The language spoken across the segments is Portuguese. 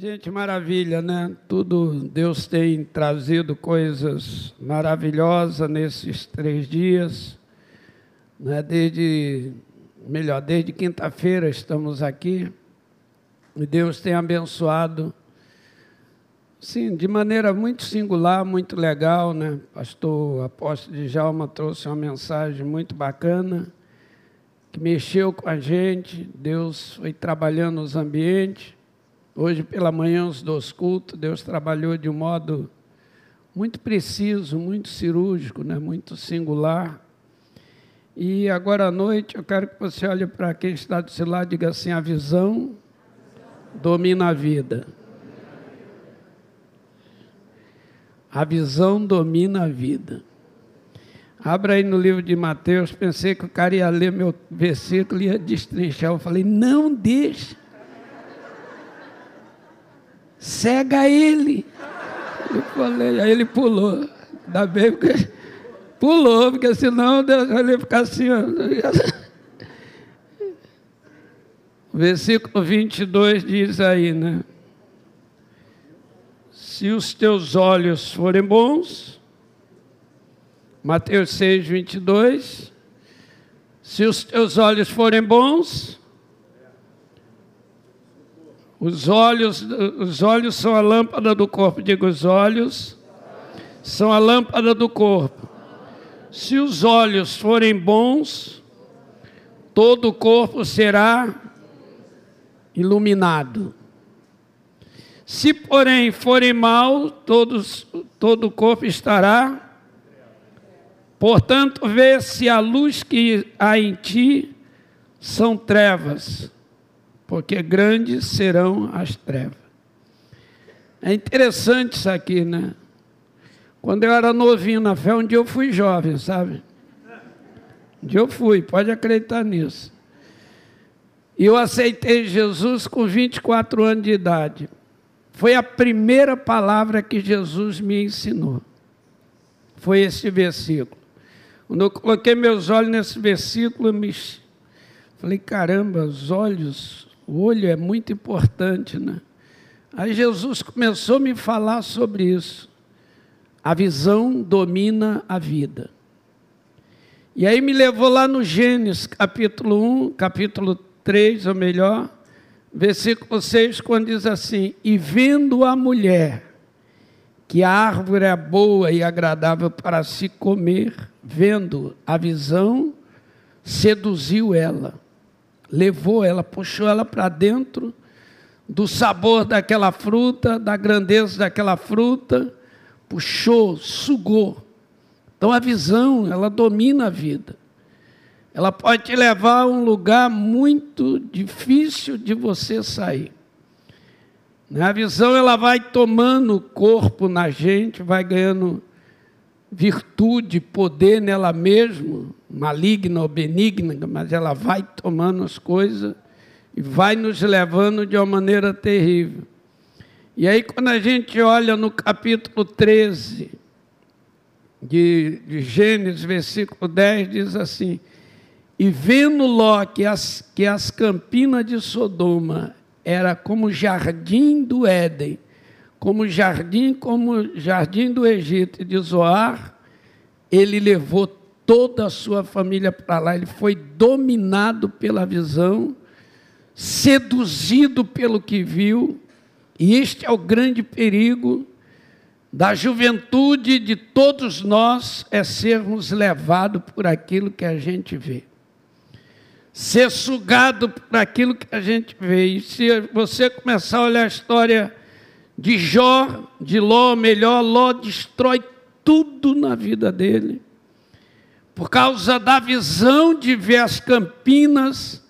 Gente, maravilha, né? Tudo, Deus tem trazido coisas maravilhosas nesses três dias, né? Desde, melhor, desde quinta-feira estamos aqui e Deus tem abençoado, sim, de maneira muito singular, muito legal, né? Pastor Apóstolo de Jalma trouxe uma mensagem muito bacana que mexeu com a gente. Deus foi trabalhando nos ambientes Hoje pela manhã, os dois cultos, Deus trabalhou de um modo muito preciso, muito cirúrgico, né? muito singular. E agora à noite eu quero que você olhe para quem está do seu lado e diga assim: a visão domina a vida. A visão domina a vida. Abra aí no livro de Mateus, pensei que o cara ia ler meu versículo e ia destrinchar. Eu falei, não deixe cega ele. Eu falei, aí ele pulou. Ainda bem porque pulou, porque senão ele ia ficar assim. Ó. Versículo 22 diz aí, né? Se os teus olhos forem bons, Mateus 6, 22, se os teus olhos forem bons, os olhos, os olhos são a lâmpada do corpo. Diga, os olhos são a lâmpada do corpo. Se os olhos forem bons, todo o corpo será iluminado. Se, porém, forem maus, todos, todo o corpo estará. Portanto, vê se a luz que há em ti são trevas porque grandes serão as trevas. É interessante isso aqui, né? Quando eu era novinho na fé, um dia eu fui jovem, sabe? Um dia eu fui, pode acreditar nisso. E eu aceitei Jesus com 24 anos de idade. Foi a primeira palavra que Jesus me ensinou. Foi esse versículo. Quando eu coloquei meus olhos nesse versículo, eu me falei, caramba, os olhos o olho é muito importante, né? Aí Jesus começou a me falar sobre isso. A visão domina a vida. E aí me levou lá no Gênesis, capítulo 1, capítulo 3, ou melhor, versículo 6, quando diz assim: E vendo a mulher, que a árvore é boa e agradável para se comer, vendo a visão, seduziu ela levou ela, puxou ela para dentro do sabor daquela fruta, da grandeza daquela fruta, puxou, sugou. Então a visão, ela domina a vida. Ela pode te levar a um lugar muito difícil de você sair. Né? A visão ela vai tomando corpo na gente, vai ganhando virtude, poder nela mesma, maligna ou benigna, mas ela vai tomando as coisas e vai nos levando de uma maneira terrível. E aí, quando a gente olha no capítulo 13 de, de Gênesis, versículo 10, diz assim: E vendo Ló que as, que as campinas de Sodoma era como jardim do Éden, como jardim, como jardim do Egito e de Zoar, ele levou toda a sua família para lá, ele foi dominado pela visão, seduzido pelo que viu, e este é o grande perigo da juventude de todos nós é sermos levados por aquilo que a gente vê. Ser sugado por aquilo que a gente vê. E se você começar a olhar a história de Jó, de Ló, melhor, Ló destrói tudo na vida dele. Por causa da visão de ver as campinas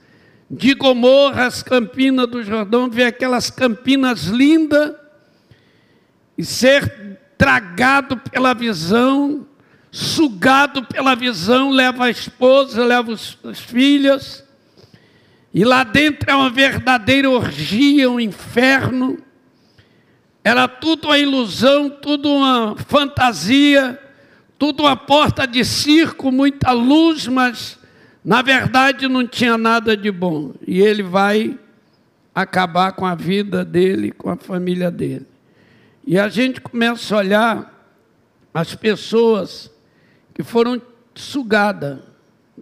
de Gomorra, as campinas do Jordão, ver aquelas campinas lindas e ser tragado pela visão, sugado pela visão, leva a esposa, leva os, as filhas, e lá dentro é uma verdadeira orgia, um inferno. Era tudo uma ilusão, tudo uma fantasia, tudo uma porta de circo, muita luz, mas na verdade não tinha nada de bom. E ele vai acabar com a vida dele, com a família dele. E a gente começa a olhar as pessoas que foram sugadas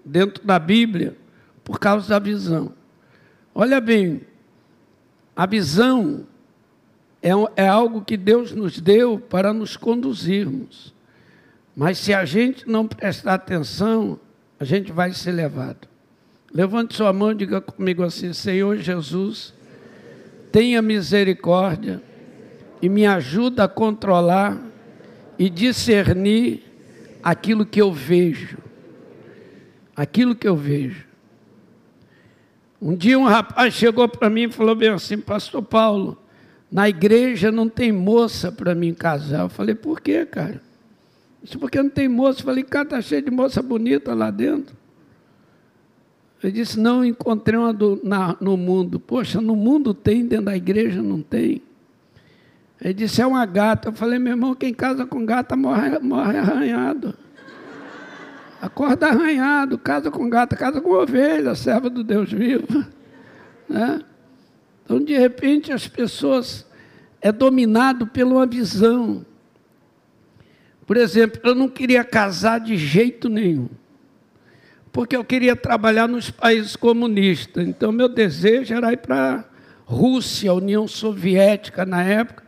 dentro da Bíblia por causa da visão. Olha bem, a visão é, é algo que Deus nos deu para nos conduzirmos. Mas se a gente não prestar atenção, a gente vai ser levado. Levante sua mão e diga comigo assim: Senhor Jesus, tenha misericórdia e me ajuda a controlar e discernir aquilo que eu vejo. Aquilo que eu vejo. Um dia um rapaz chegou para mim e falou bem assim, pastor Paulo, na igreja não tem moça para mim casar. Eu falei, por quê, cara? Isso porque não tem moça. Eu falei, cara, está cheio de moça bonita lá dentro. Ele disse, não, encontrei uma do, na, no mundo. Poxa, no mundo tem, dentro da igreja não tem. Ele disse, é uma gata. Eu falei, meu irmão, quem casa com gata morre, morre arranhado. Acorda arranhado, casa com gata, casa com ovelha, serva do Deus vivo. Né? Então, de repente, as pessoas é dominado pela uma visão. Por exemplo, eu não queria casar de jeito nenhum, porque eu queria trabalhar nos países comunistas. Então, meu desejo era ir para a Rússia, União Soviética na época,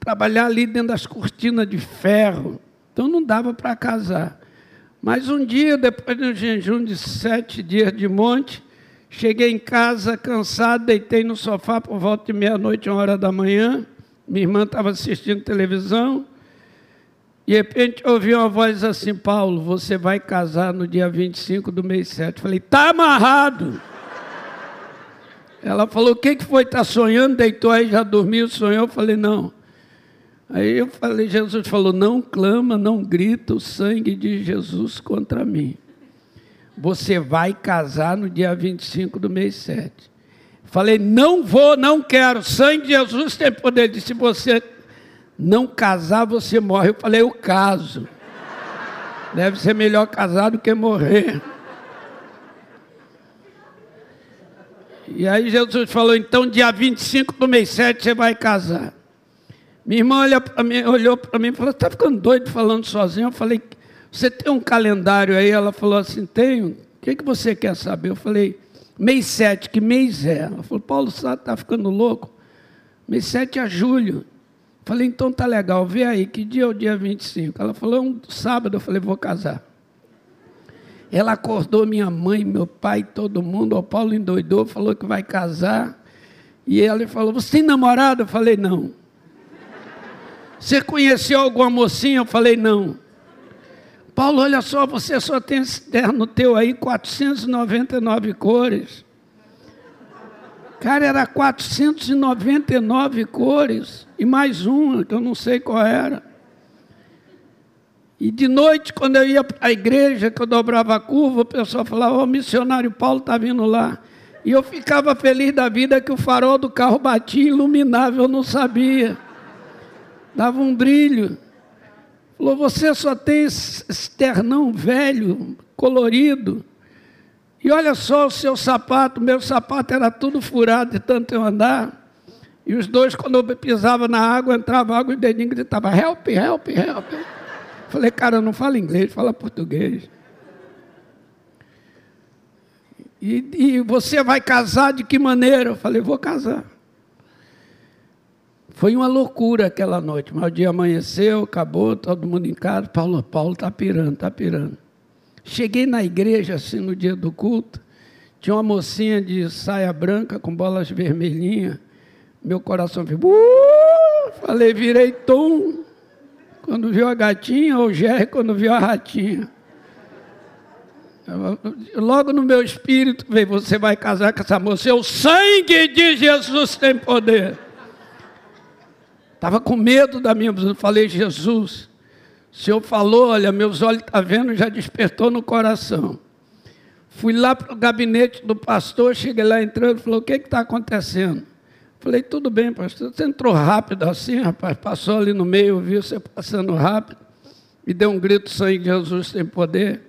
trabalhar ali dentro das cortinas de ferro. Então, não dava para casar. Mas um dia, depois de um jejum de sete dias de monte, cheguei em casa cansado, deitei no sofá por volta de meia-noite, uma hora da manhã. Minha irmã estava assistindo televisão. De repente ouvi uma voz assim: Paulo, você vai casar no dia 25 do mês 7. Falei: está amarrado. Ela falou: o que, que foi? Está sonhando? Deitou aí, já dormiu, sonhou? Falei: não. Aí eu falei, Jesus falou: não clama, não grita o sangue de Jesus contra mim. Você vai casar no dia 25 do mês 7. Falei, não vou, não quero. Sangue de Jesus tem poder. Ele disse, se você não casar, você morre. Eu falei, eu caso. Deve ser melhor casar do que morrer. E aí Jesus falou, então dia 25 do mês 7 você vai casar. Minha irmã olha mim, olhou para mim e falou: está ficando doido falando sozinho? Eu falei: você tem um calendário aí? Ela falou assim: tenho. O que, que você quer saber? Eu falei: mês 7, que mês é? Ela falou: Paulo, está ficando louco? Mês 7 é julho. Eu falei: então tá legal, vê aí, que dia é o dia 25? Ela falou: é um sábado. Eu falei: vou casar. Ela acordou minha mãe, meu pai, todo mundo. O Paulo endoidou, falou que vai casar. E ela falou: Você tem namorado? Eu falei: Não. Você conheceu alguma mocinha? Eu falei, não. Paulo, olha só, você só tem esse terno teu aí, 499 cores. Cara, era 499 cores. E mais uma, que eu não sei qual era. E de noite, quando eu ia para a igreja, que eu dobrava a curva, o pessoal falava, o missionário Paulo está vindo lá. E eu ficava feliz da vida que o farol do carro batia, iluminava, eu não sabia dava um brilho. Falou: Você só tem esse ternão velho, colorido. E olha só o seu sapato, meu sapato era tudo furado de tanto eu andar. E os dois, quando eu pisava na água, entrava água e o dedinho gritava: Help, help, help. Falei: Cara, não fala inglês, fala português. E, e você vai casar de que maneira? Eu falei: Vou casar. Foi uma loucura aquela noite, mas o dia amanheceu, acabou, todo mundo em casa. Paulo, Paulo está pirando, está pirando. Cheguei na igreja, assim, no dia do culto, tinha uma mocinha de saia branca com bolas vermelhinhas. Meu coração ficou. Uh! Falei, virei tom. Quando viu a gatinha, ou Jerry quando viu a ratinha. Logo no meu espírito veio: você vai casar com essa moça. O sangue de Jesus tem poder. Estava com medo da minha Eu falei, Jesus, o Senhor falou, olha, meus olhos estão tá vendo, já despertou no coração. Fui lá para o gabinete do pastor, cheguei lá entrando, falou, o que está acontecendo? Falei, tudo bem, pastor. Você entrou rápido assim, rapaz, passou ali no meio, viu você passando rápido, me deu um grito, sangue de Jesus tem poder.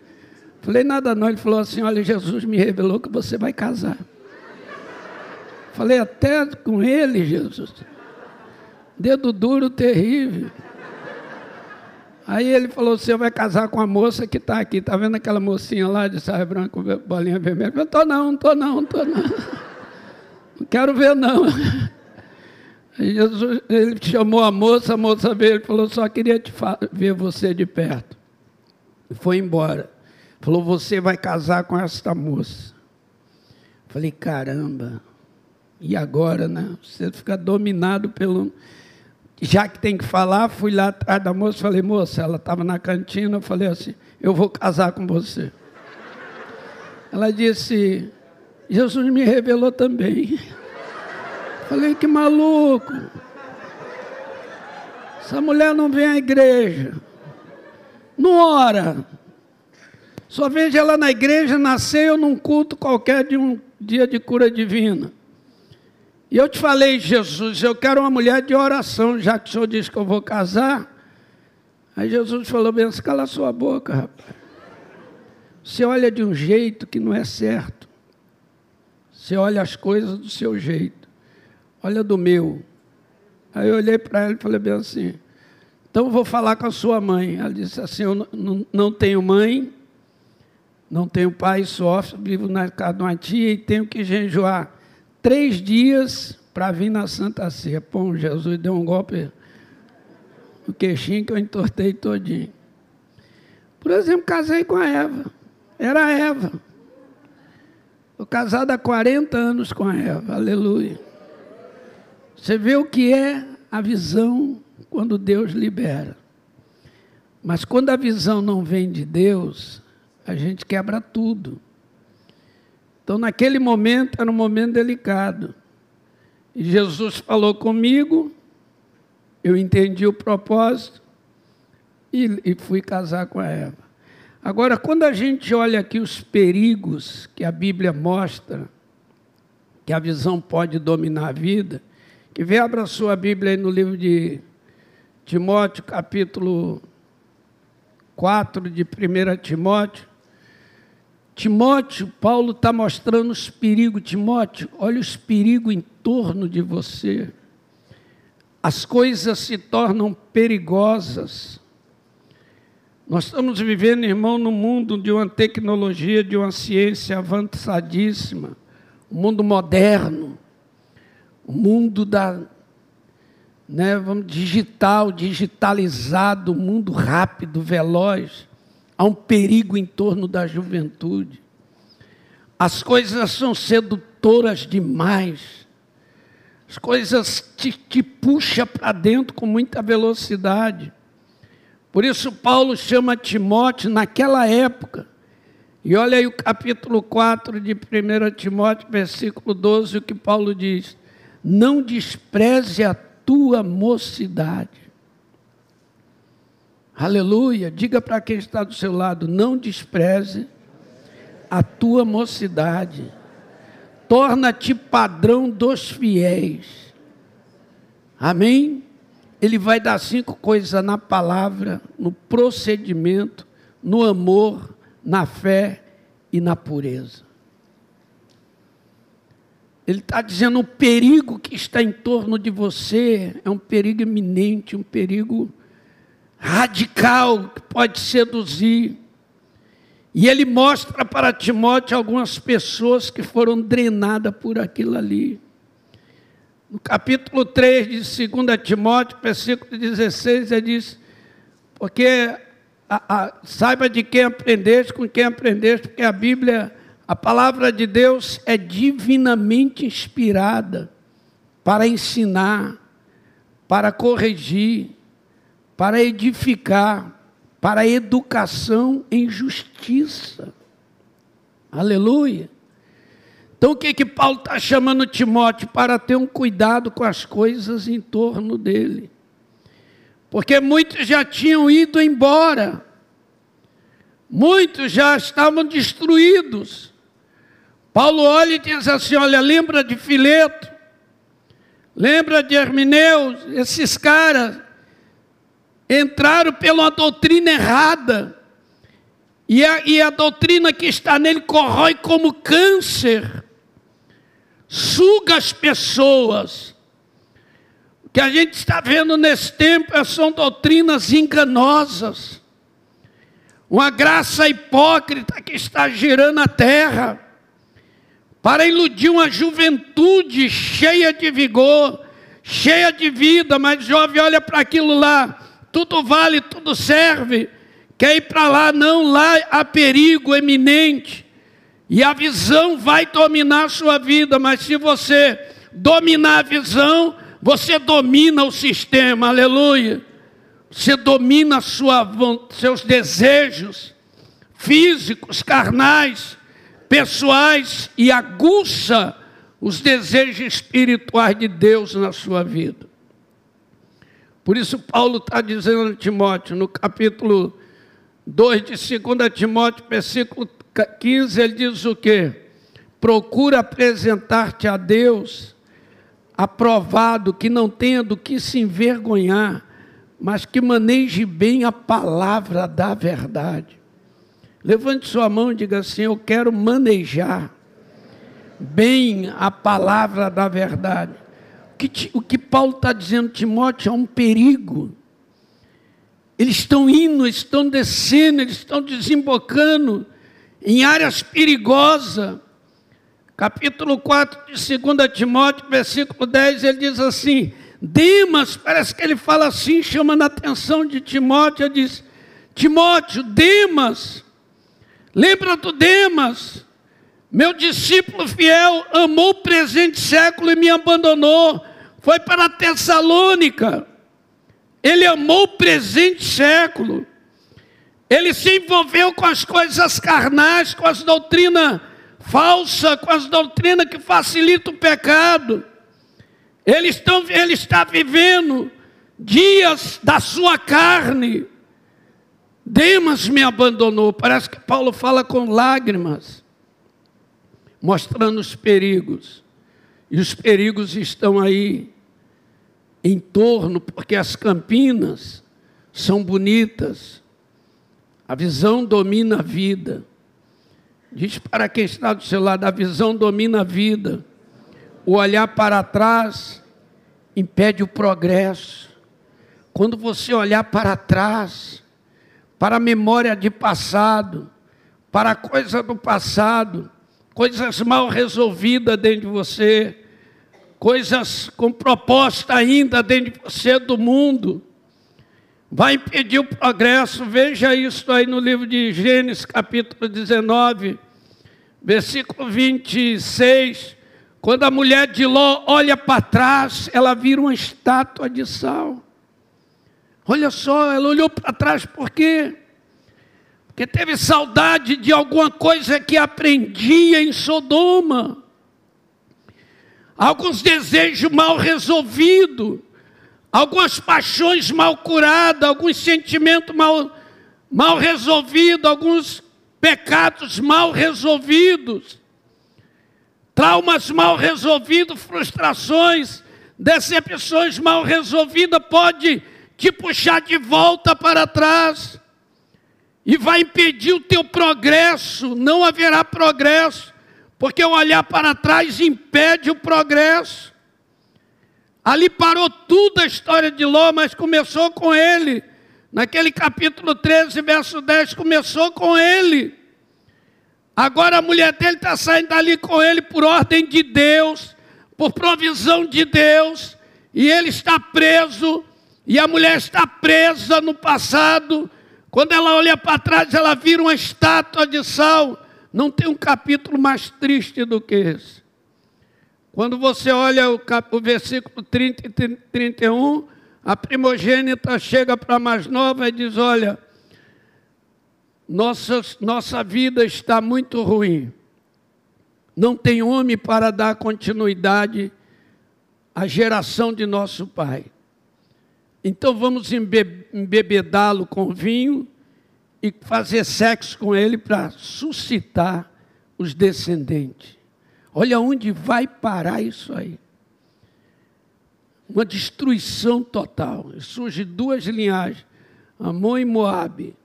Falei, nada não. Ele falou assim, olha, Jesus me revelou que você vai casar. Falei, até com ele, Jesus. Dedo duro, terrível. Aí ele falou: você vai casar com a moça que está aqui. Está vendo aquela mocinha lá de saia branca, bolinha vermelha? Eu estou não, estou não, estou não. Não quero ver não. Jesus, ele chamou a moça, a moça veio, ele falou, só queria te ver você de perto. E foi embora. Falou, você vai casar com esta moça. Falei, caramba, e agora, né? Você fica dominado pelo. Já que tem que falar, fui lá atrás da moça, falei, moça, ela estava na cantina, eu falei assim, eu vou casar com você. Ela disse, Jesus me revelou também. Falei, que maluco. Essa mulher não vem à igreja. Não ora. Só vejo ela na igreja, nasceu num culto qualquer de um dia de cura divina. E eu te falei, Jesus, eu quero uma mulher de oração, já que o senhor disse que eu vou casar. Aí Jesus falou bem, cala sua boca, rapaz. Você olha de um jeito que não é certo. Você olha as coisas do seu jeito. Olha do meu. Aí eu olhei para ela e falei bem assim, então vou falar com a sua mãe. Ela disse assim, eu não, não tenho mãe, não tenho pai, sofro, vivo na casa de uma tia e tenho que jejuar três dias para vir na Santa Ceia. Pô, Jesus deu um golpe no queixinho que eu entortei todinho. Por exemplo, casei com a Eva. Era a Eva. Estou casado há 40 anos com a Eva. Aleluia. Você vê o que é a visão quando Deus libera. Mas quando a visão não vem de Deus, a gente quebra tudo. Então, naquele momento, era um momento delicado. E Jesus falou comigo, eu entendi o propósito e, e fui casar com a Eva. Agora, quando a gente olha aqui os perigos que a Bíblia mostra, que a visão pode dominar a vida, que vê, abra sua Bíblia aí no livro de Timóteo, capítulo 4 de 1 Timóteo. Timóteo, Paulo está mostrando os perigos. Timóteo, olha os perigos em torno de você. As coisas se tornam perigosas. Nós estamos vivendo, irmão, no mundo de uma tecnologia, de uma ciência avançadíssima, um mundo moderno, o um mundo da, né, vamos, digital, digitalizado, mundo rápido, veloz. Há um perigo em torno da juventude. As coisas são sedutoras demais. As coisas te, te puxam para dentro com muita velocidade. Por isso, Paulo chama Timóteo naquela época. E olha aí o capítulo 4 de 1 Timóteo, versículo 12, o que Paulo diz: Não despreze a tua mocidade Aleluia. Diga para quem está do seu lado: não despreze a tua mocidade. Torna-te padrão dos fiéis. Amém? Ele vai dar cinco coisas na palavra, no procedimento, no amor, na fé e na pureza. Ele está dizendo o perigo que está em torno de você é um perigo iminente, um perigo radical que pode seduzir. E ele mostra para Timóteo algumas pessoas que foram drenadas por aquilo ali. No capítulo 3 de 2 Timóteo, versículo 16, ele diz: Porque a, a, saiba de quem aprendeste, com quem aprendeste, porque a Bíblia, a palavra de Deus é divinamente inspirada para ensinar, para corrigir, para edificar, para educação em justiça. Aleluia. Então o que que Paulo está chamando Timóteo para ter um cuidado com as coisas em torno dele? Porque muitos já tinham ido embora, muitos já estavam destruídos. Paulo olha e diz assim: Olha, lembra de Fileto, lembra de Hermineus, esses caras entraram pela doutrina errada. E a, e a doutrina que está nele corrói como câncer. suga as pessoas. O que a gente está vendo nesse tempo é, são doutrinas enganosas, uma graça hipócrita que está girando a terra para iludir uma juventude cheia de vigor, cheia de vida, mas jovem olha para aquilo lá, tudo vale, tudo serve, quer ir para lá, não, lá há perigo eminente, e a visão vai dominar a sua vida, mas se você dominar a visão, você domina o sistema, aleluia. Você domina sua, seus desejos físicos, carnais, pessoais e aguça os desejos espirituais de Deus na sua vida. Por isso, Paulo está dizendo a Timóteo, no capítulo 2 de 2 Timóteo, versículo 15, ele diz o quê? Procura apresentar-te a Deus aprovado, que não tenha do que se envergonhar, mas que maneje bem a palavra da verdade. Levante sua mão e diga assim: Eu quero manejar bem a palavra da verdade. O que, o que Paulo está dizendo, Timóteo, é um perigo. Eles estão indo, estão descendo, eles estão desembocando em áreas perigosas. Capítulo 4 de 2 Timóteo, versículo 10, ele diz assim: Demas, parece que ele fala assim, chamando a atenção de Timóteo, ele diz: Timóteo, Demas, lembra do Demas, meu discípulo fiel, amou o presente século e me abandonou, foi para a Tessalônica, ele amou o presente século, ele se envolveu com as coisas carnais, com as doutrinas falsas, com as doutrinas que facilitam o pecado. Ele, estão, ele está vivendo dias da sua carne. Demas me abandonou. Parece que Paulo fala com lágrimas, mostrando os perigos. E os perigos estão aí em torno, porque as campinas são bonitas, a visão domina a vida. Diz para quem está do seu lado: a visão domina a vida, o olhar para trás impede o progresso. Quando você olhar para trás, para a memória de passado, para a coisa do passado, coisas mal resolvidas dentro de você, coisas com proposta ainda dentro de você do mundo, vai impedir o progresso. Veja isso aí no livro de Gênesis, capítulo 19, versículo 26. Quando a mulher de Ló olha para trás, ela vira uma estátua de sal. Olha só, ela olhou para trás por quê? Porque teve saudade de alguma coisa que aprendia em Sodoma. Alguns desejos mal resolvidos algumas paixões mal curadas, alguns sentimentos mal, mal resolvidos, alguns pecados mal resolvidos, traumas mal resolvidos, frustrações, decepções mal resolvidas, pode te puxar de volta para trás e vai impedir o teu progresso, não haverá progresso, porque o olhar para trás impede o progresso. Ali parou tudo a história de Ló, mas começou com ele. Naquele capítulo 13, verso 10, começou com ele. Agora a mulher dele está saindo dali com ele por ordem de Deus, por provisão de Deus, e ele está preso, e a mulher está presa no passado. Quando ela olha para trás, ela vira uma estátua de sal. Não tem um capítulo mais triste do que esse. Quando você olha o, cap, o versículo 30 e 31, a primogênita chega para a mais nova e diz: Olha, nossa, nossa vida está muito ruim. Não tem homem para dar continuidade à geração de nosso pai. Então vamos embebedá-lo com vinho e fazer sexo com ele para suscitar os descendentes. Olha onde vai parar isso aí. Uma destruição total. Surge duas linhagens, Amon e Moabe.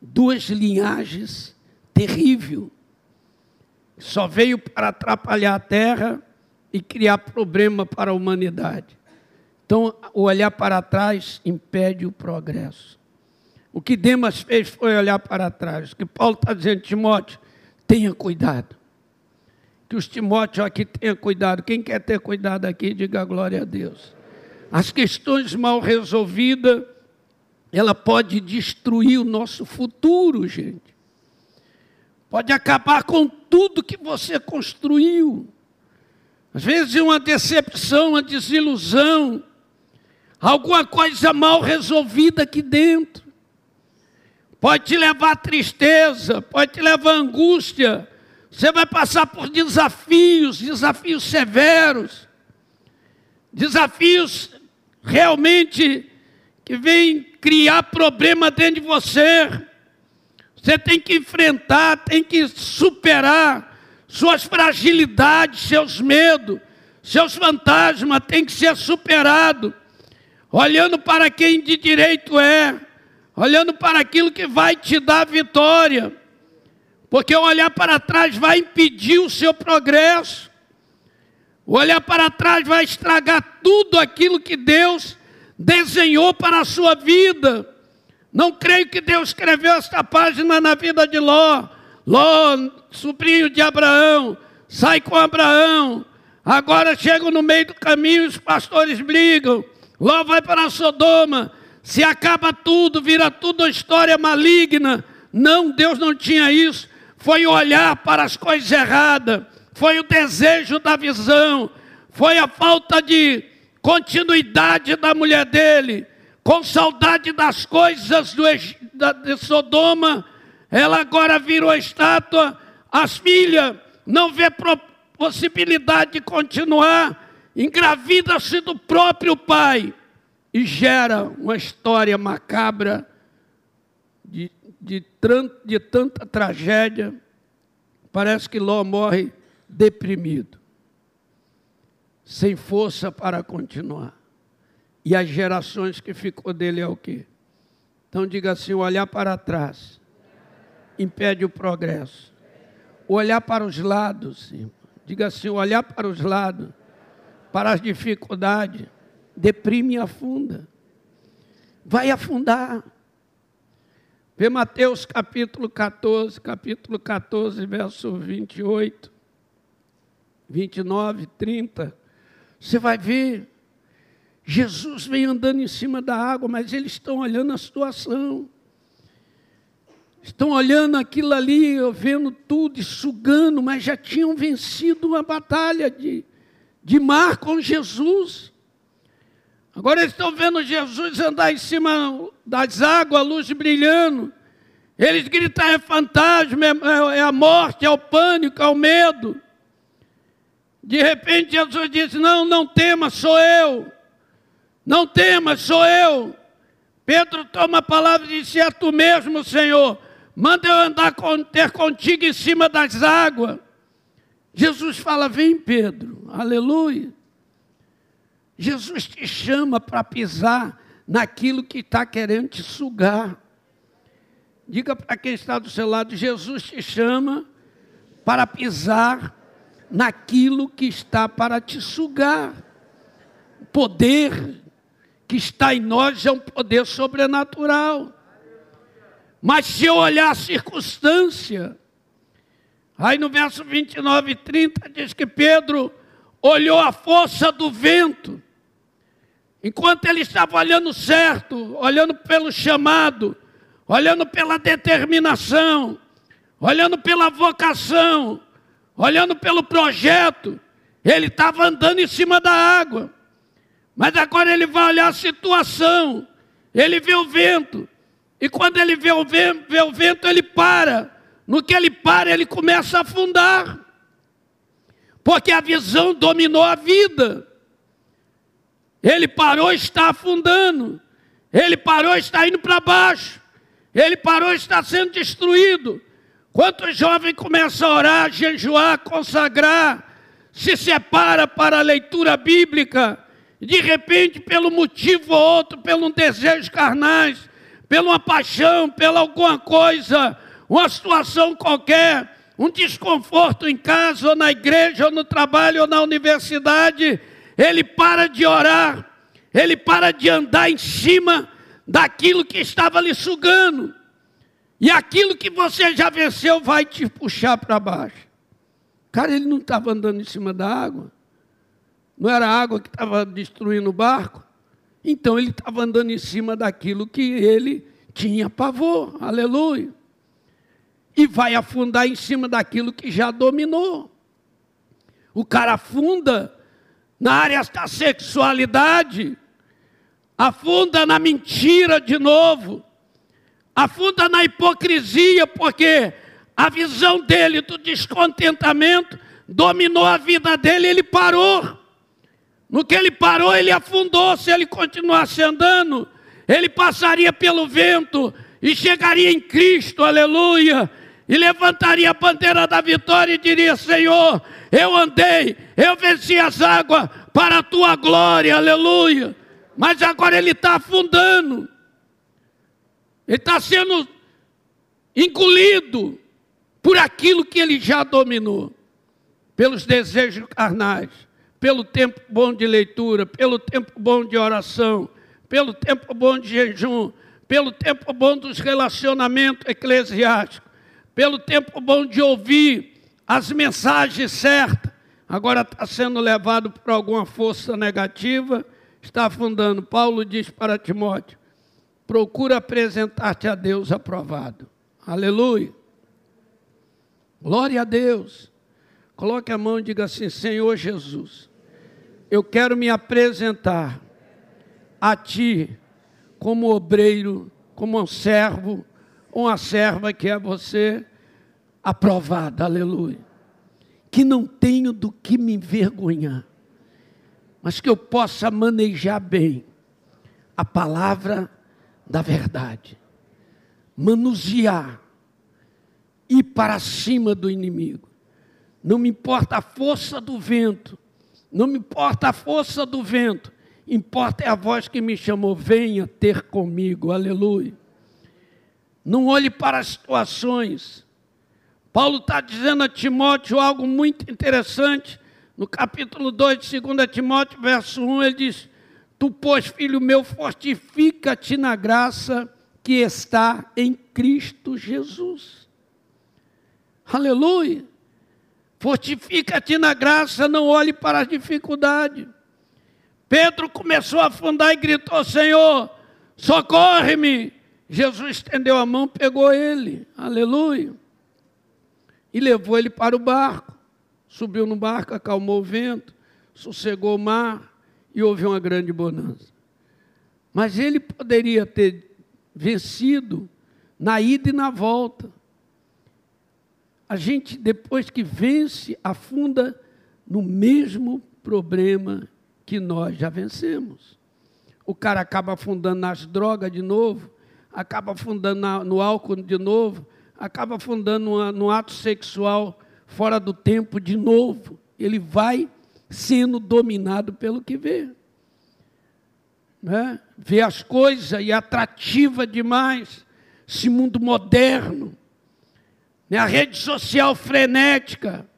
Duas linhagens terrível. Só veio para atrapalhar a terra e criar problema para a humanidade. Então, o olhar para trás impede o progresso. O que Demas fez foi olhar para trás. O que Paulo está dizendo, Timóteo, tenha cuidado. Que os Timóteos aqui tenham cuidado. Quem quer ter cuidado aqui, diga glória a Deus. As questões mal resolvidas, ela pode destruir o nosso futuro, gente. Pode acabar com tudo que você construiu. Às vezes uma decepção, uma desilusão, alguma coisa mal resolvida aqui dentro pode te levar à tristeza, pode te levar à angústia. Você vai passar por desafios, desafios severos, desafios realmente que vêm criar problema dentro de você. Você tem que enfrentar, tem que superar suas fragilidades, seus medos, seus fantasmas, tem que ser superado, olhando para quem de direito é olhando para aquilo que vai te dar vitória, porque olhar para trás vai impedir o seu progresso, olhar para trás vai estragar tudo aquilo que Deus desenhou para a sua vida. Não creio que Deus escreveu esta página na vida de Ló. Ló, sobrinho de Abraão, sai com Abraão. Agora chegam no meio do caminho, os pastores brigam. Ló vai para Sodoma se acaba tudo, vira tudo uma história maligna. Não, Deus não tinha isso. Foi olhar para as coisas erradas, foi o desejo da visão, foi a falta de continuidade da mulher dele, com saudade das coisas do, de Sodoma. Ela agora virou estátua. As filhas não vê possibilidade de continuar, engravida-se do próprio pai e gera uma história macabra de, de, de tanta tragédia. Parece que Ló morre deprimido, sem força para continuar. E as gerações que ficou dele é o quê? Então diga assim: olhar para trás impede o progresso. Olhar para os lados, diga assim: olhar para os lados, para as dificuldades, deprime e afunda. Vai afundar. Vê Mateus capítulo 14, capítulo 14, verso 28, 29, 30. Você vai ver. Jesus vem andando em cima da água, mas eles estão olhando a situação. Estão olhando aquilo ali, vendo tudo e sugando, mas já tinham vencido uma batalha de, de mar com Jesus. Agora eles estão vendo Jesus andar em cima das águas, a luz brilhando. Eles gritam: é fantasma, é, é a morte, é o pânico, é o medo. De repente Jesus disse: Não, não tema, sou eu. Não temas, sou eu. Pedro toma a palavra e disse: É tu mesmo, Senhor. Manda eu andar ter contigo em cima das águas. Jesus fala: Vem, Pedro. Aleluia. Jesus te chama para pisar naquilo que está querendo te sugar. Diga para quem está do seu lado: Jesus te chama para pisar naquilo que está para te sugar. O poder que está em nós é um poder sobrenatural. Mas se eu olhar a circunstância, aí no verso 29 e 30 diz que Pedro olhou a força do vento Enquanto ele estava olhando certo, olhando pelo chamado, olhando pela determinação, olhando pela vocação, olhando pelo projeto, ele estava andando em cima da água. Mas agora ele vai olhar a situação, ele vê o vento, e quando ele vê o vento, vê o vento ele para. No que ele para, ele começa a afundar, porque a visão dominou a vida. Ele parou está afundando. Ele parou está indo para baixo. Ele parou está sendo destruído. Quantos jovens começam a orar, jejuar, consagrar, se separa para a leitura bíblica, de repente, pelo motivo ou outro, pelo um desejo carnais, pela uma paixão, pela alguma coisa, uma situação qualquer, um desconforto em casa, ou na igreja, ou no trabalho, ou na universidade, ele para de orar, ele para de andar em cima daquilo que estava lhe sugando. E aquilo que você já venceu vai te puxar para baixo. Cara, ele não estava andando em cima da água. Não era a água que estava destruindo o barco. Então ele estava andando em cima daquilo que ele tinha pavor. Aleluia. E vai afundar em cima daquilo que já dominou. O cara afunda na área da sexualidade, afunda na mentira de novo, afunda na hipocrisia, porque a visão dele do descontentamento dominou a vida dele, ele parou. No que ele parou, ele afundou. Se ele continuasse andando, ele passaria pelo vento e chegaria em Cristo, aleluia. E levantaria a bandeira da vitória e diria: Senhor, eu andei, eu venci as águas para a tua glória, aleluia. Mas agora ele está afundando, ele está sendo engolido por aquilo que ele já dominou, pelos desejos carnais, pelo tempo bom de leitura, pelo tempo bom de oração, pelo tempo bom de jejum, pelo tempo bom dos relacionamentos eclesiásticos, pelo tempo bom de ouvir as mensagens certas. Agora está sendo levado por alguma força negativa, está afundando. Paulo diz para Timóteo: procura apresentar-te a Deus aprovado. Aleluia. Glória a Deus. Coloque a mão e diga assim: Senhor Jesus, eu quero me apresentar a Ti como obreiro, como um servo, uma serva que é você, aprovada, aleluia. Que não tenho do que me envergonhar, mas que eu possa manejar bem a palavra da verdade, manusear ir para cima do inimigo. Não me importa a força do vento, não me importa a força do vento, importa é a voz que me chamou, venha ter comigo, aleluia. Não olhe para as situações. Paulo está dizendo a Timóteo algo muito interessante. No capítulo 2 de 2 Timóteo, verso 1, ele diz: Tu, pois, filho meu, fortifica-te na graça que está em Cristo Jesus. Aleluia. Fortifica-te na graça, não olhe para as dificuldades. Pedro começou a afundar e gritou: Senhor, socorre-me. Jesus estendeu a mão, pegou ele, aleluia, e levou ele para o barco. Subiu no barco, acalmou o vento, sossegou o mar e houve uma grande bonança. Mas ele poderia ter vencido na ida e na volta a gente, depois que vence, afunda no mesmo problema que nós já vencemos. O cara acaba afundando nas drogas de novo, acaba afundando na, no álcool de novo, acaba afundando no, no ato sexual fora do tempo de novo. Ele vai sendo dominado pelo que vê. Né? Vê as coisas e é atrativa demais, esse mundo moderno né, a rede social frenética,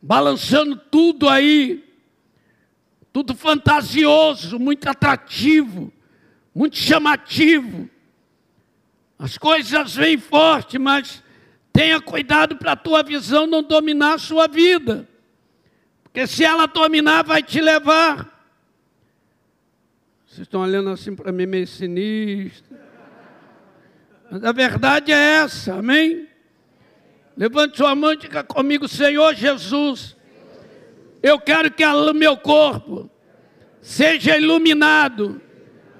balançando tudo aí, tudo fantasioso, muito atrativo, muito chamativo. As coisas vêm forte, mas tenha cuidado para a tua visão não dominar a sua vida. Porque se ela dominar, vai te levar. Vocês estão olhando assim para mim meio sinistro. Mas a verdade é essa, amém? Levante sua mão e diga comigo, Senhor Jesus, eu quero que o meu corpo seja iluminado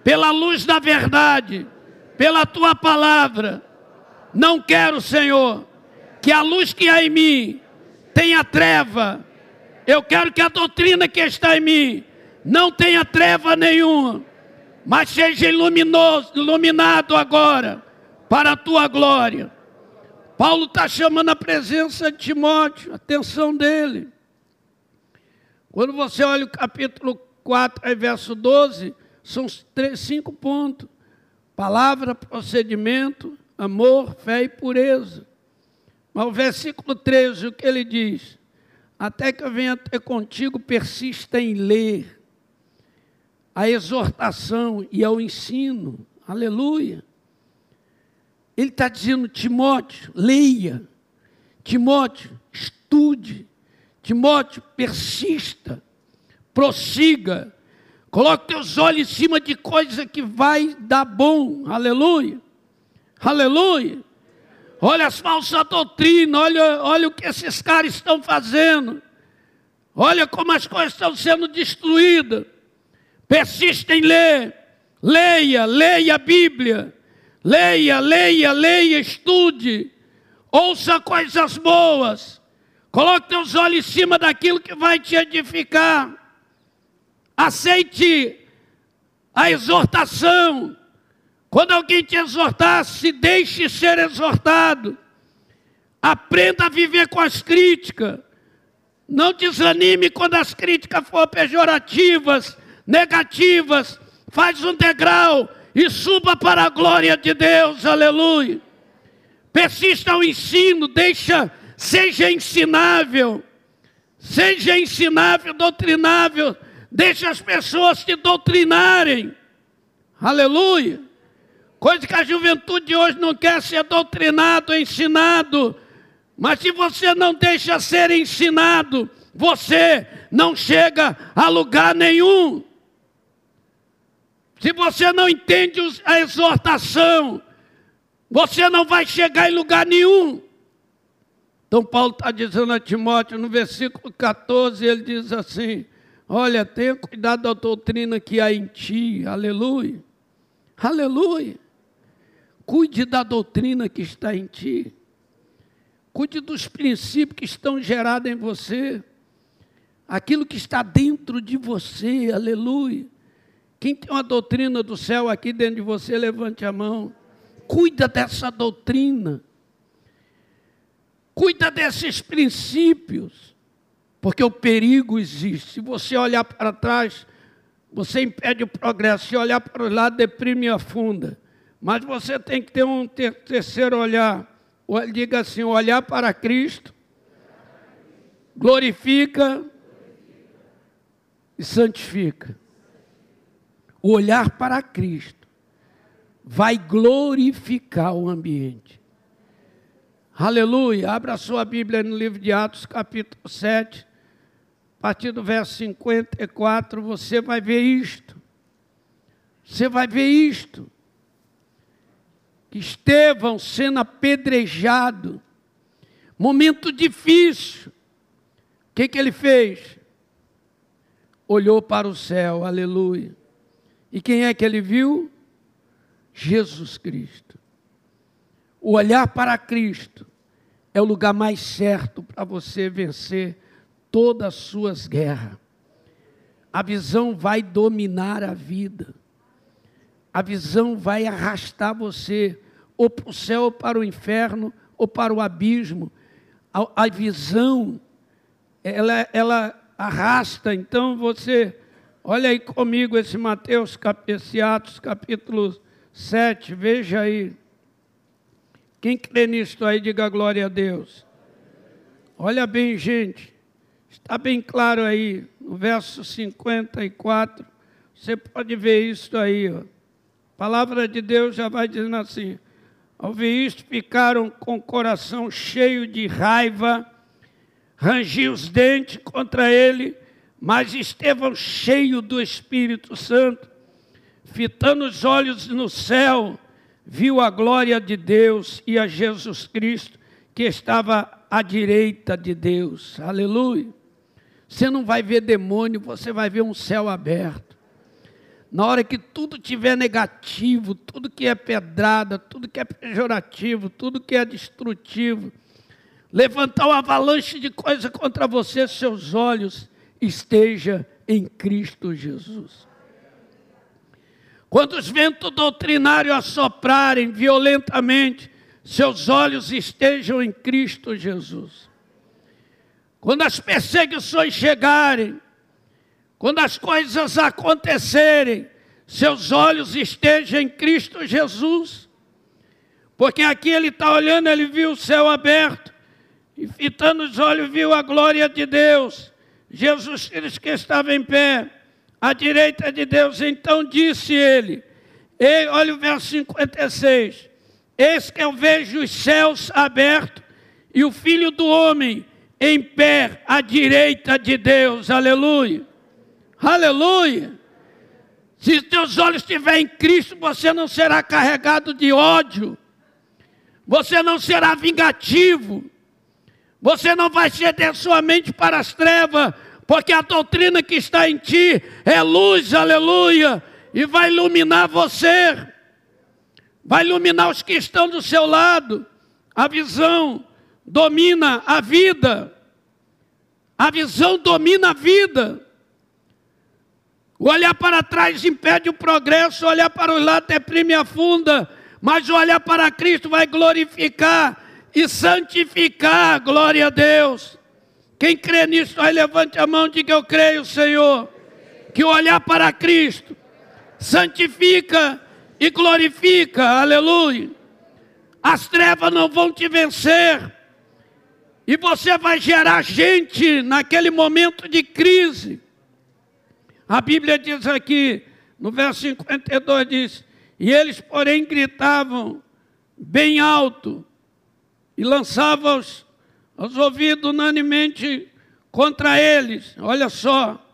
pela luz da verdade, pela tua palavra. Não quero, Senhor, que a luz que há em mim tenha treva. Eu quero que a doutrina que está em mim não tenha treva nenhuma, mas seja iluminoso, iluminado agora para a tua glória. Paulo está chamando a presença de Timóteo, a atenção dele. Quando você olha o capítulo 4, verso 12, são três, cinco pontos: palavra, procedimento, amor, fé e pureza. Mas o versículo 13, o que ele diz? Até que eu venha ter contigo, persista em ler a exortação e ao ensino. Aleluia. Ele está dizendo, Timóteo, leia. Timóteo, estude. Timóteo, persista. Prossiga. Coloque teus olhos em cima de coisa que vai dar bom. Aleluia. Aleluia. Olha as falsas doutrinas, olha, olha o que esses caras estão fazendo. Olha como as coisas estão sendo destruídas. Persista em ler. Leia, leia a Bíblia. Leia, leia, leia, estude. Ouça coisas boas. Coloque teus olhos em cima daquilo que vai te edificar. Aceite a exortação. Quando alguém te exortar, se deixe ser exortado. Aprenda a viver com as críticas. Não desanime quando as críticas forem pejorativas, negativas. Faz um degrau e suba para a glória de Deus, aleluia. Persista ao ensino, deixa, seja ensinável, seja ensinável, doutrinável, deixa as pessoas te doutrinarem, aleluia. Coisa que a juventude de hoje não quer ser doutrinado, ensinado, mas se você não deixa ser ensinado, você não chega a lugar nenhum. Se você não entende a exortação, você não vai chegar em lugar nenhum. Então, Paulo está dizendo a Timóteo, no versículo 14, ele diz assim: Olha, tenha cuidado da doutrina que há em ti, aleluia, aleluia. Cuide da doutrina que está em ti, cuide dos princípios que estão gerados em você, aquilo que está dentro de você, aleluia. Quem tem uma doutrina do céu aqui dentro de você, levante a mão. Cuida dessa doutrina. Cuida desses princípios. Porque o perigo existe. Se você olhar para trás, você impede o progresso. Se olhar para o lado, deprime e afunda. Mas você tem que ter um terceiro olhar. Diga assim: olhar para Cristo, glorifica e santifica o olhar para Cristo vai glorificar o ambiente. Aleluia. Abra sua Bíblia no livro de Atos, capítulo 7, a partir do verso 54, você vai ver isto. Você vai ver isto. Que Estevão sendo apedrejado, momento difícil. O que, que ele fez? Olhou para o céu, aleluia e quem é que ele viu? Jesus Cristo. O olhar para Cristo é o lugar mais certo para você vencer todas as suas guerras. A visão vai dominar a vida. A visão vai arrastar você ou para o céu, ou para o inferno, ou para o abismo. A, a visão, ela, ela arrasta. Então você Olha aí comigo esse Mateus, esse Atos capítulo 7, veja aí. Quem crê nisto aí, diga glória a Deus. Olha bem, gente, está bem claro aí, no verso 54, você pode ver isso aí. Ó. A palavra de Deus já vai dizendo assim: ao ver isto, ficaram com o coração cheio de raiva, rangiam os dentes contra ele mas Estevão, cheio do Espírito Santo, fitando os olhos no céu, viu a glória de Deus e a Jesus Cristo, que estava à direita de Deus. Aleluia. Você não vai ver demônio, você vai ver um céu aberto. Na hora que tudo tiver negativo, tudo que é pedrada, tudo que é pejorativo, tudo que é destrutivo, levantar uma avalanche de coisa contra você, seus olhos esteja em Cristo Jesus. Quando os ventos doutrinários assoprarem violentamente, seus olhos estejam em Cristo Jesus. Quando as perseguições chegarem, quando as coisas acontecerem, seus olhos estejam em Cristo Jesus. Porque aqui ele está olhando, ele viu o céu aberto, e fitando os olhos viu a glória de Deus, Jesus Cristo que estava em pé, à direita de Deus. Então disse ele, e, olha o verso 56, eis que eu vejo os céus abertos e o Filho do Homem em pé à direita de Deus, aleluia, aleluia. Se teus olhos estiverem em Cristo, você não será carregado de ódio, você não será vingativo, você não vai ceder sua mente para as trevas, porque a doutrina que está em ti é luz, aleluia, e vai iluminar você, vai iluminar os que estão do seu lado. A visão domina a vida, a visão domina a vida. O olhar para trás impede o progresso, o olhar para o lado deprime e afunda, mas o olhar para Cristo vai glorificar e santificar, glória a Deus. Quem crê nisso, aí levante a mão e diga: Eu creio, Senhor, que o olhar para Cristo santifica e glorifica, aleluia. As trevas não vão te vencer, e você vai gerar gente naquele momento de crise. A Bíblia diz aqui, no verso 52, diz: E eles, porém, gritavam bem alto, e lançava os, os ouvidos unanimemente contra eles. Olha só.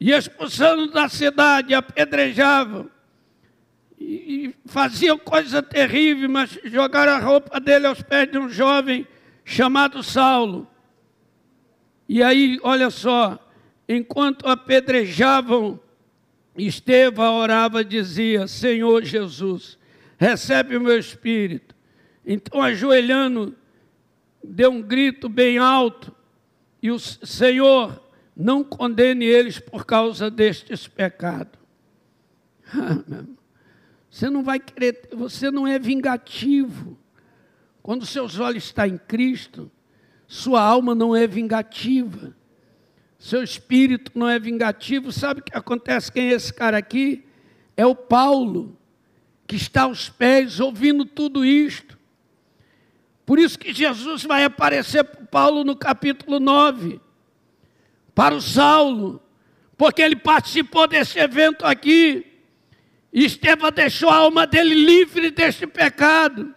E expulsando da cidade, apedrejavam. E, e faziam coisa terrível, mas jogaram a roupa dele aos pés de um jovem chamado Saulo. E aí, olha só, enquanto apedrejavam, Estevão orava e dizia: Senhor Jesus, recebe o meu espírito. Então, ajoelhando, deu um grito bem alto, e o Senhor não condene eles por causa destes pecados. Você não vai querer, você não é vingativo. Quando seus olhos estão em Cristo, sua alma não é vingativa. Seu espírito não é vingativo. Sabe o que acontece? Quem é esse cara aqui? É o Paulo, que está aos pés ouvindo tudo isto. Por isso que Jesus vai aparecer para Paulo no capítulo 9, para o Saulo, porque ele participou desse evento aqui. E Estevão deixou a alma dele livre deste pecado.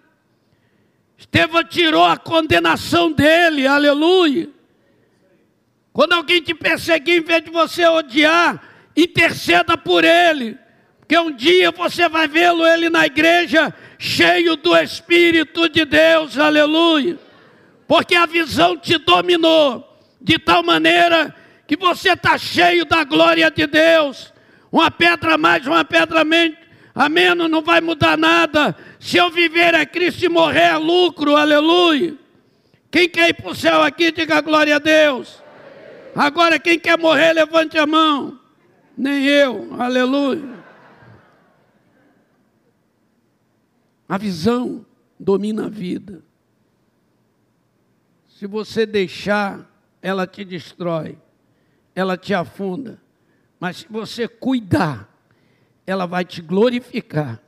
Estevão tirou a condenação dele, aleluia. Quando alguém te perseguir, em vez de você odiar, interceda por ele, porque um dia você vai vê-lo ele na igreja cheio do Espírito de Deus, aleluia. Porque a visão te dominou de tal maneira que você está cheio da glória de Deus. Uma pedra mais, uma pedra menos, a menos não vai mudar nada. Se eu viver é Cristo e morrer é lucro, aleluia. Quem quer ir para o céu aqui, diga glória a Deus. Agora, quem quer morrer, levante a mão. Nem eu, aleluia. A visão domina a vida. Se você deixar, ela te destrói, ela te afunda. Mas se você cuidar, ela vai te glorificar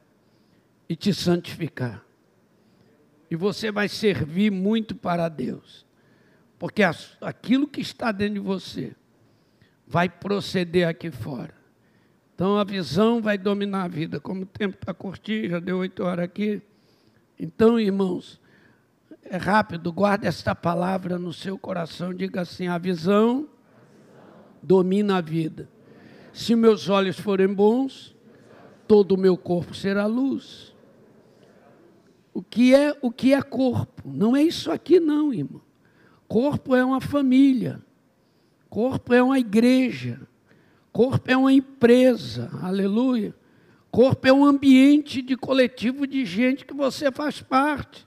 e te santificar. E você vai servir muito para Deus. Porque aquilo que está dentro de você vai proceder aqui fora. Então a visão vai dominar a vida. Como o tempo está curtinho, já deu oito horas aqui. Então, irmãos, é rápido, guarde esta palavra no seu coração. Diga assim: a visão domina a vida. Se meus olhos forem bons, todo o meu corpo será luz. O que é o que é corpo? Não é isso aqui não, irmão. Corpo é uma família. Corpo é uma igreja. Corpo é uma empresa, aleluia. Corpo é um ambiente de coletivo de gente que você faz parte.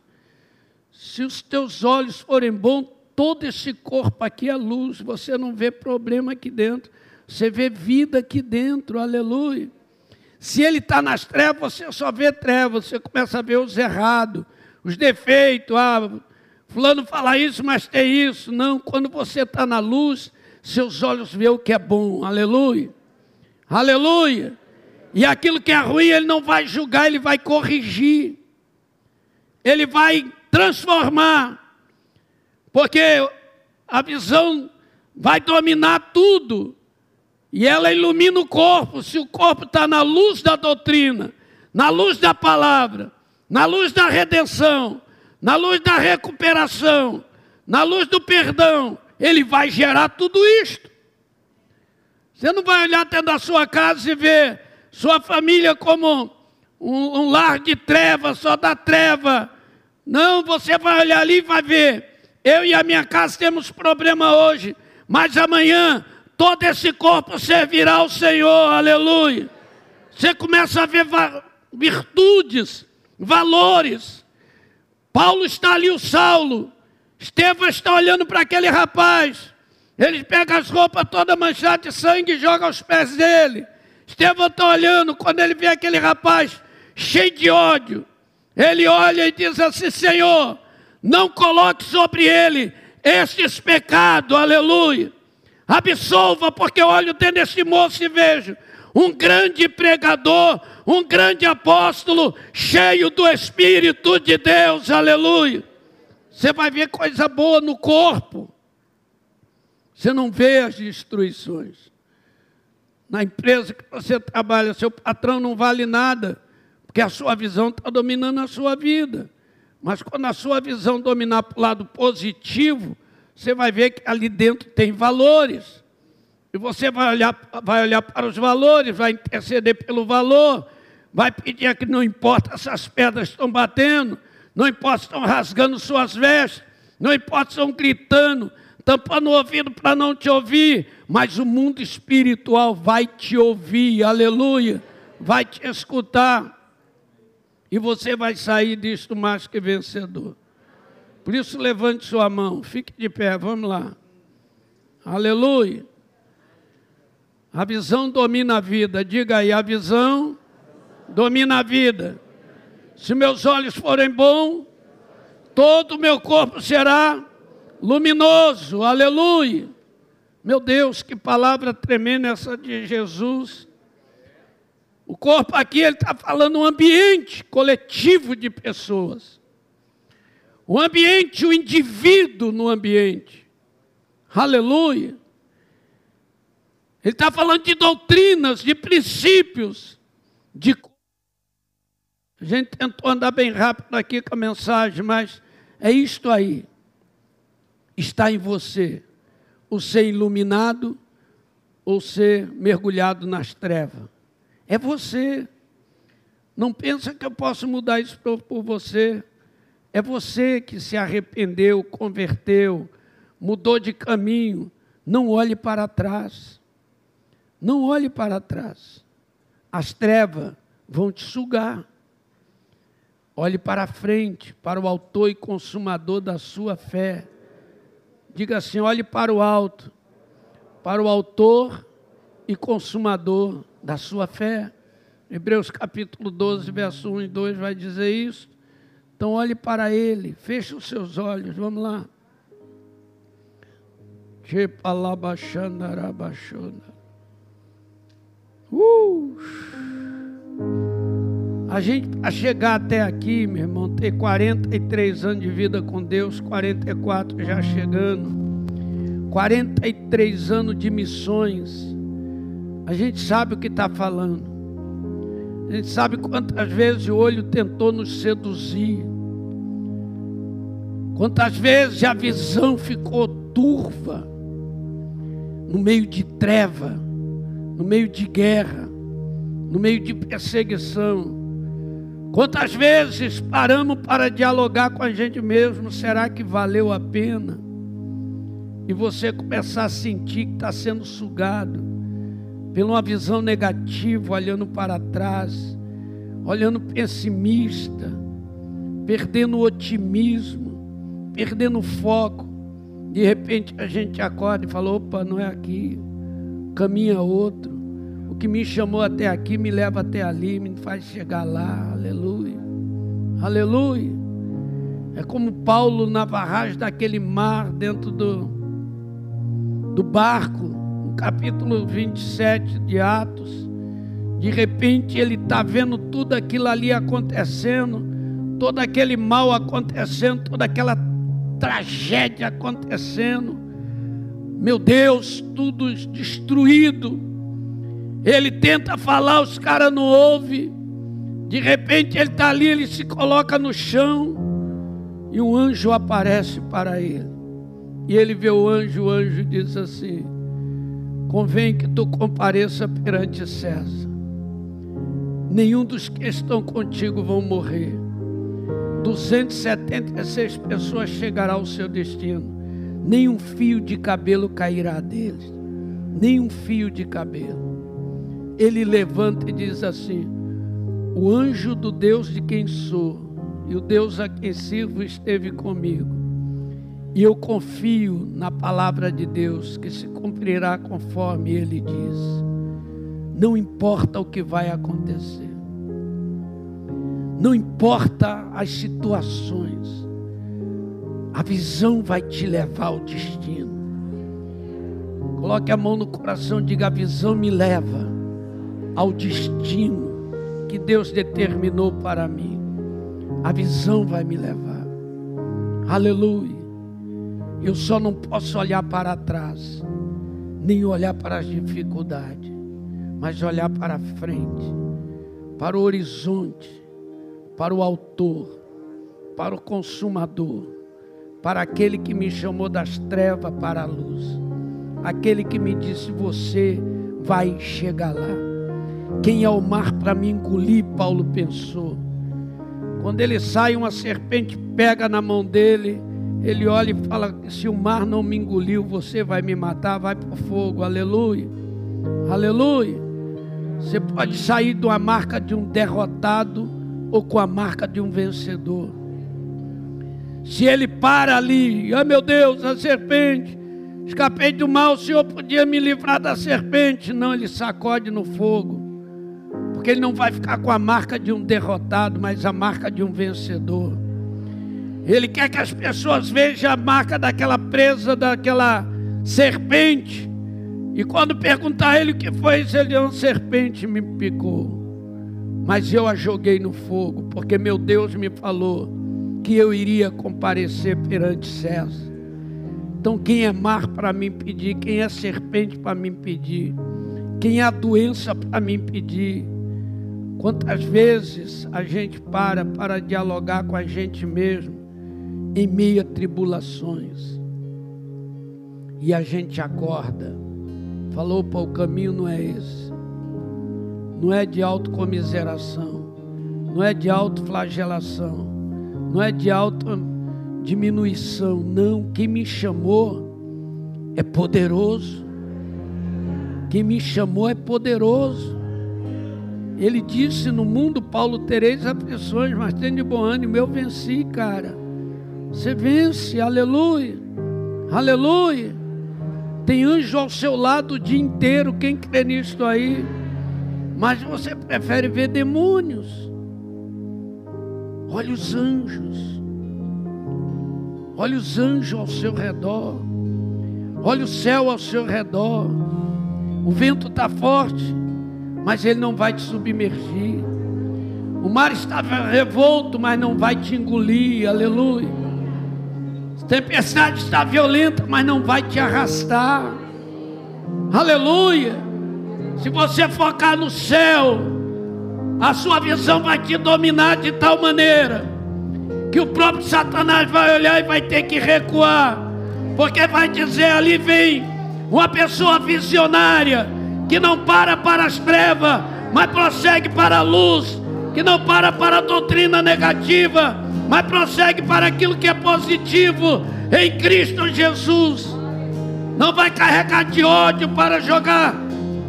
Se os teus olhos forem bons, todo esse corpo aqui é luz, você não vê problema aqui dentro, você vê vida aqui dentro, aleluia. Se ele está nas trevas, você só vê trevas, você começa a ver os errados, os defeitos, ah, fulano fala isso, mas tem isso. Não, quando você está na luz, seus olhos veem o que é bom, aleluia, aleluia. E aquilo que é ruim, ele não vai julgar, ele vai corrigir, ele vai transformar. Porque a visão vai dominar tudo. E ela ilumina o corpo. Se o corpo está na luz da doutrina, na luz da palavra, na luz da redenção, na luz da recuperação, na luz do perdão, ele vai gerar tudo isto. Você não vai olhar até da sua casa e ver sua família como um, um lar de treva, só da treva. Não, você vai olhar ali e vai ver. Eu e a minha casa temos problema hoje, mas amanhã todo esse corpo servirá ao Senhor, aleluia. Você começa a ver virtudes, valores. Paulo está ali, o Saulo. Estevão está olhando para aquele rapaz. Ele pega as roupas toda manchadas de sangue e joga aos pés dele. Estevão está olhando quando ele vê aquele rapaz cheio de ódio. Ele olha e diz assim: Senhor, não coloque sobre ele estes pecados, aleluia. Absolva, porque eu olho dentro desse moço e vejo um grande pregador, um grande apóstolo, cheio do Espírito de Deus, aleluia. Você vai ver coisa boa no corpo. Você não vê as destruições. Na empresa que você trabalha, seu patrão não vale nada, porque a sua visão está dominando a sua vida. Mas quando a sua visão dominar para o lado positivo, você vai ver que ali dentro tem valores. E você vai olhar, vai olhar para os valores, vai interceder pelo valor, vai pedir que não importa se as pedras estão batendo, não importa se estão rasgando suas vestes, não importa se estão gritando, tampando o ouvido para não te ouvir, mas o mundo espiritual vai te ouvir, aleluia, vai te escutar, e você vai sair disto mais que vencedor. Por isso, levante sua mão, fique de pé, vamos lá, aleluia. A visão domina a vida. Diga aí, a visão domina a vida. Se meus olhos forem bons, todo o meu corpo será luminoso. Aleluia. Meu Deus, que palavra tremenda essa de Jesus. O corpo aqui, ele está falando um ambiente coletivo de pessoas. O ambiente, o indivíduo no ambiente. Aleluia. Ele está falando de doutrinas, de princípios, de. A gente tentou andar bem rápido aqui com a mensagem, mas é isto aí. Está em você o ser iluminado ou ser mergulhado nas trevas. É você. Não pensa que eu posso mudar isso por você. É você que se arrependeu, converteu, mudou de caminho. Não olhe para trás. Não olhe para trás. As trevas vão te sugar. Olhe para frente, para o autor e consumador da sua fé. Diga assim: olhe para o alto, para o autor e consumador da sua fé. Hebreus capítulo 12, verso 1 e 2 vai dizer isso. Então olhe para ele, feche os seus olhos, vamos lá. Uh! A gente, para chegar até aqui, meu irmão, ter 43 anos de vida com Deus, 44 já chegando, 43 anos de missões, a gente sabe o que está falando. A gente sabe quantas vezes o olho tentou nos seduzir. Quantas vezes a visão ficou turva, no meio de treva no meio de guerra, no meio de perseguição. Quantas vezes paramos para dialogar com a gente mesmo? Será que valeu a pena? E você começar a sentir que está sendo sugado pela uma visão negativa, olhando para trás, olhando pessimista, perdendo o otimismo, perdendo o foco. De repente a gente acorda e fala: opa, não é aqui caminha outro. O que me chamou até aqui me leva até ali, me faz chegar lá. Aleluia. Aleluia. É como Paulo na barragem daquele mar, dentro do, do barco, capítulo 27 de Atos. De repente ele está vendo tudo aquilo ali acontecendo, todo aquele mal acontecendo, toda aquela tragédia acontecendo. Meu Deus, tudo destruído. Ele tenta falar, os caras não ouvem. De repente ele está ali, ele se coloca no chão e um anjo aparece para ele. E ele vê o anjo, o anjo diz assim: Convém que tu compareça perante César. Nenhum dos que estão contigo vão morrer. 276 pessoas chegará ao seu destino. Nem um fio de cabelo cairá deles. Nem um fio de cabelo. Ele levanta e diz assim: O anjo do Deus de quem sou e o Deus a quem sirvo esteve comigo. E eu confio na palavra de Deus que se cumprirá conforme ele diz. Não importa o que vai acontecer. Não importa as situações. A visão vai te levar ao destino. Coloque a mão no coração e diga: a visão me leva ao destino que Deus determinou para mim. A visão vai me levar. Aleluia. Eu só não posso olhar para trás nem olhar para as dificuldades, mas olhar para frente, para o horizonte, para o autor, para o consumador, para aquele que me chamou das trevas para a luz, aquele que me disse: Você vai chegar lá. Quem é o mar para me engolir? Paulo pensou. Quando ele sai, uma serpente pega na mão dele ele olha e fala: Se o mar não me engoliu, você vai me matar, vai para o fogo. Aleluia. Aleluia. Você pode sair de uma marca de um derrotado ou com a marca de um vencedor. Se ele para ali, oh meu Deus, a serpente, escapei do mal, o Senhor podia me livrar da serpente. Não, ele sacode no fogo. Porque ele não vai ficar com a marca de um derrotado, mas a marca de um vencedor. Ele quer que as pessoas vejam a marca daquela presa, daquela serpente. E quando perguntar a ele o que foi ele é uma serpente me picou. Mas eu a joguei no fogo, porque meu Deus me falou que eu iria comparecer perante César. Então, quem é mar para me impedir? Quem é serpente para me impedir? Quem é doença para me impedir? Quantas vezes a gente para para dialogar com a gente mesmo em meio a tribulações. E a gente acorda. Falou, para o caminho não é esse. Não é de autocomiseração. Não é de autoflagelação. Não é de autodiminuição. Não. Quem me chamou é poderoso. Quem me chamou é poderoso. Ele disse: No mundo, Paulo, tereis aflições, mas tem de bom ânimo. Eu venci, cara. Você vence, aleluia, aleluia. Tem anjo ao seu lado o dia inteiro, quem crê nisso aí? Mas você prefere ver demônios. Olha os anjos. Olha os anjos ao seu redor. Olha o céu ao seu redor. O vento está forte, mas ele não vai te submergir. O mar está revolto, mas não vai te engolir. Aleluia tempestade está violenta, mas não vai te arrastar. Aleluia. Se você focar no céu, a sua visão vai te dominar de tal maneira que o próprio Satanás vai olhar e vai ter que recuar, porque vai dizer: ali vem uma pessoa visionária que não para para as trevas, mas prossegue para a luz, que não para para a doutrina negativa mas prossegue para aquilo que é positivo em Cristo Jesus. Não vai carregar de ódio para jogar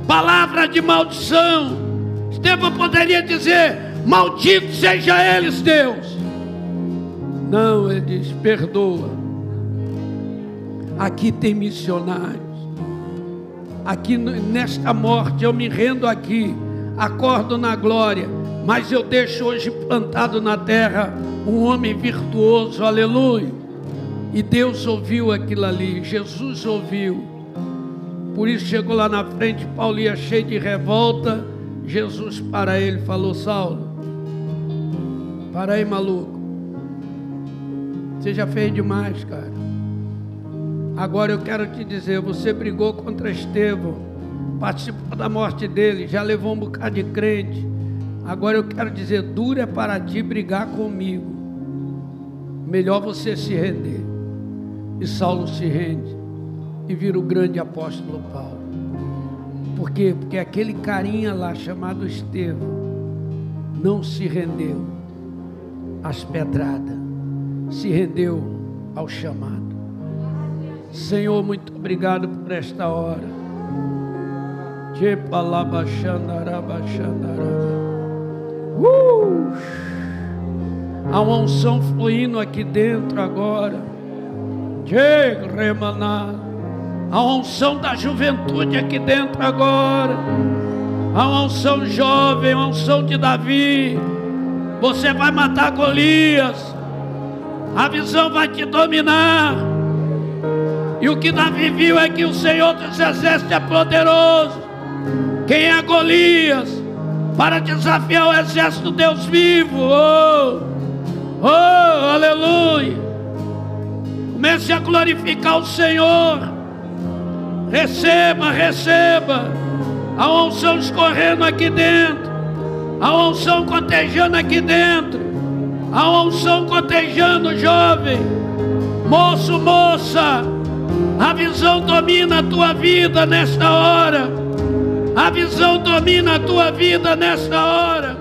palavra de maldição. Estevão poderia dizer: Maldito seja eles, Deus. Não, ele diz: Perdoa. Aqui tem missionários. Aqui nesta morte eu me rendo aqui, acordo na glória, mas eu deixo hoje plantado na terra um homem virtuoso, aleluia. E Deus ouviu aquilo ali, Jesus ouviu. Por isso chegou lá na frente, Paulo ia cheio de revolta. Jesus para ele falou: Saulo, para aí, maluco. Você já fez demais, cara. Agora eu quero te dizer, você brigou contra Estevão, participou da morte dele, já levou um bocado de crente. Agora eu quero dizer, duro é para ti brigar comigo. Melhor você se render. E Saulo se rende e vira o grande apóstolo Paulo. Por quê? Porque aquele carinha lá chamado Estevão não se rendeu às pedradas, se rendeu ao chamado. Senhor, muito obrigado por esta hora. Uh! Há uma unção fluindo aqui dentro agora. Há uma unção da juventude aqui dentro agora. Há uma unção jovem, uma unção de Davi. Você vai matar Golias. A visão vai te dominar. E o que Davi viu é que o Senhor dos Exércitos é poderoso. Quem é Golias? Para desafiar o exército Deus vivo. Oh, oh, aleluia. Comece a glorificar o Senhor. Receba, receba. A unção escorrendo aqui dentro. A unção cotejando aqui dentro. A unção cotejando, jovem. Moço, moça. A visão domina a tua vida nesta hora. A visão domina a tua vida nesta hora.